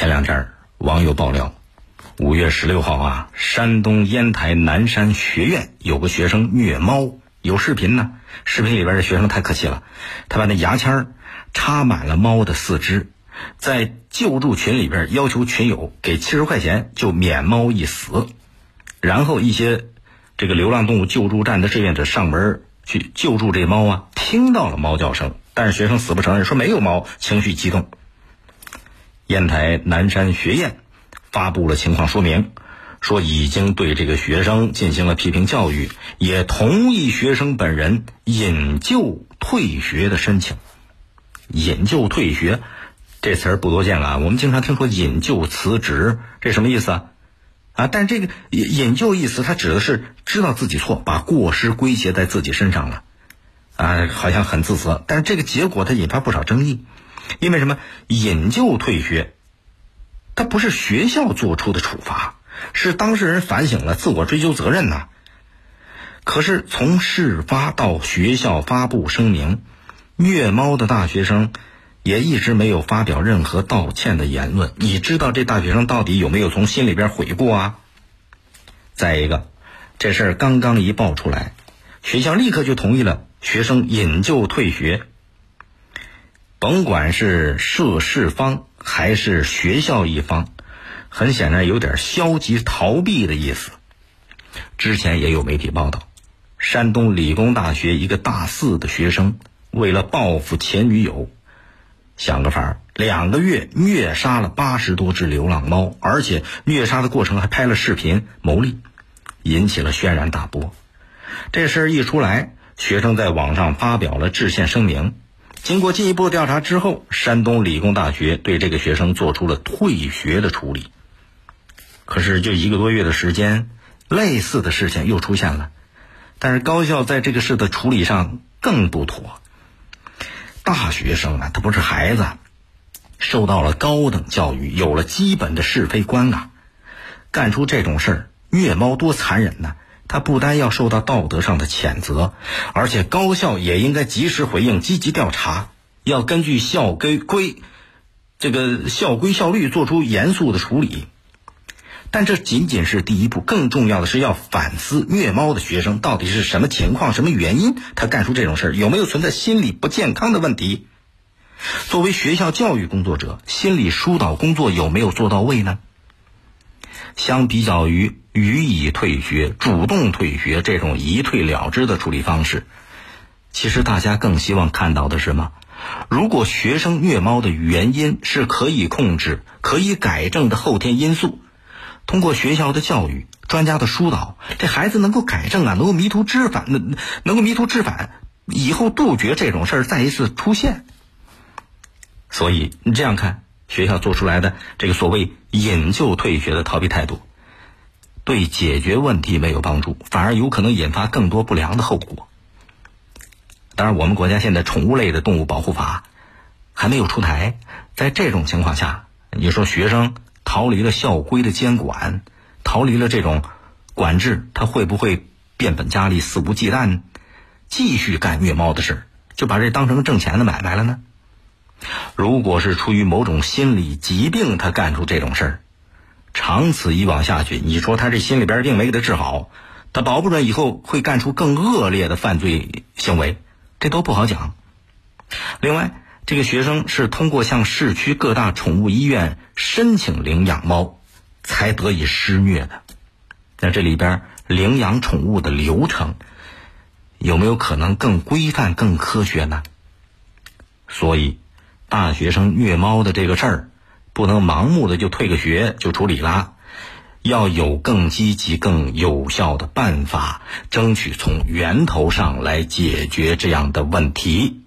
前两天网友爆料，五月十六号啊，山东烟台南山学院有个学生虐猫，有视频呢。视频里边的学生太客气了，他把那牙签插满了猫的四肢，在救助群里边要求群友给七十块钱就免猫一死。然后一些这个流浪动物救助站的志愿者上门去救助这猫啊，听到了猫叫声，但是学生死不承认，说没有猫，情绪激动。烟台南山学院发布了情况说明，说已经对这个学生进行了批评教育，也同意学生本人引咎退学的申请。引咎退学这词儿不多见了，我们经常听说引咎辞职，这什么意思啊？啊，但这个引引咎意思，它指的是知道自己错，把过失归结在自己身上了，啊，好像很自责，但是这个结果它引发不少争议。因为什么引咎退学？它不是学校做出的处罚，是当事人反省了，自我追究责任呐。可是从事发到学校发布声明，虐猫的大学生也一直没有发表任何道歉的言论。你知道这大学生到底有没有从心里边悔过啊？再一个，这事儿刚刚一爆出来，学校立刻就同意了学生引咎退学。甭管是涉事方还是学校一方，很显然有点消极逃避的意思。之前也有媒体报道，山东理工大学一个大四的学生为了报复前女友，想个法儿，两个月虐杀了八十多只流浪猫，而且虐杀的过程还拍了视频牟利，引起了轩然大波。这事儿一出来，学生在网上发表了致歉声明。经过进一步调查之后，山东理工大学对这个学生做出了退学的处理。可是，就一个多月的时间，类似的事情又出现了。但是，高校在这个事的处理上更不妥。大学生啊，他不是孩子，受到了高等教育，有了基本的是非观啊，干出这种事儿，虐猫多残忍呢！他不单要受到道德上的谴责，而且高校也应该及时回应、积极调查，要根据校规规这个校规校律做出严肃的处理。但这仅仅是第一步，更重要的是要反思虐猫的学生到底是什么情况、什么原因，他干出这种事儿有没有存在心理不健康的问题？作为学校教育工作者，心理疏导工作有没有做到位呢？相比较于予以退学、主动退学这种一退了之的处理方式，其实大家更希望看到的是什么？如果学生虐猫的原因是可以控制、可以改正的后天因素，通过学校的教育、专家的疏导，这孩子能够改正啊，能够迷途知返，能能够迷途知返，以后杜绝这种事儿再一次出现。所以你这样看。学校做出来的这个所谓引咎退学的逃避态度，对解决问题没有帮助，反而有可能引发更多不良的后果。当然，我们国家现在宠物类的动物保护法还没有出台，在这种情况下，你说学生逃离了校规的监管，逃离了这种管制，他会不会变本加厉、肆无忌惮，继续干虐猫的事就把这当成挣钱的买卖了呢？如果是出于某种心理疾病，他干出这种事儿，长此以往下去，你说他这心里边儿病没给他治好，他保不准以后会干出更恶劣的犯罪行为，这都不好讲。另外，这个学生是通过向市区各大宠物医院申请领养猫，才得以施虐的。那这里边领养宠物的流程，有没有可能更规范、更科学呢？所以。大学生虐猫的这个事儿，不能盲目的就退个学就处理啦，要有更积极、更有效的办法，争取从源头上来解决这样的问题。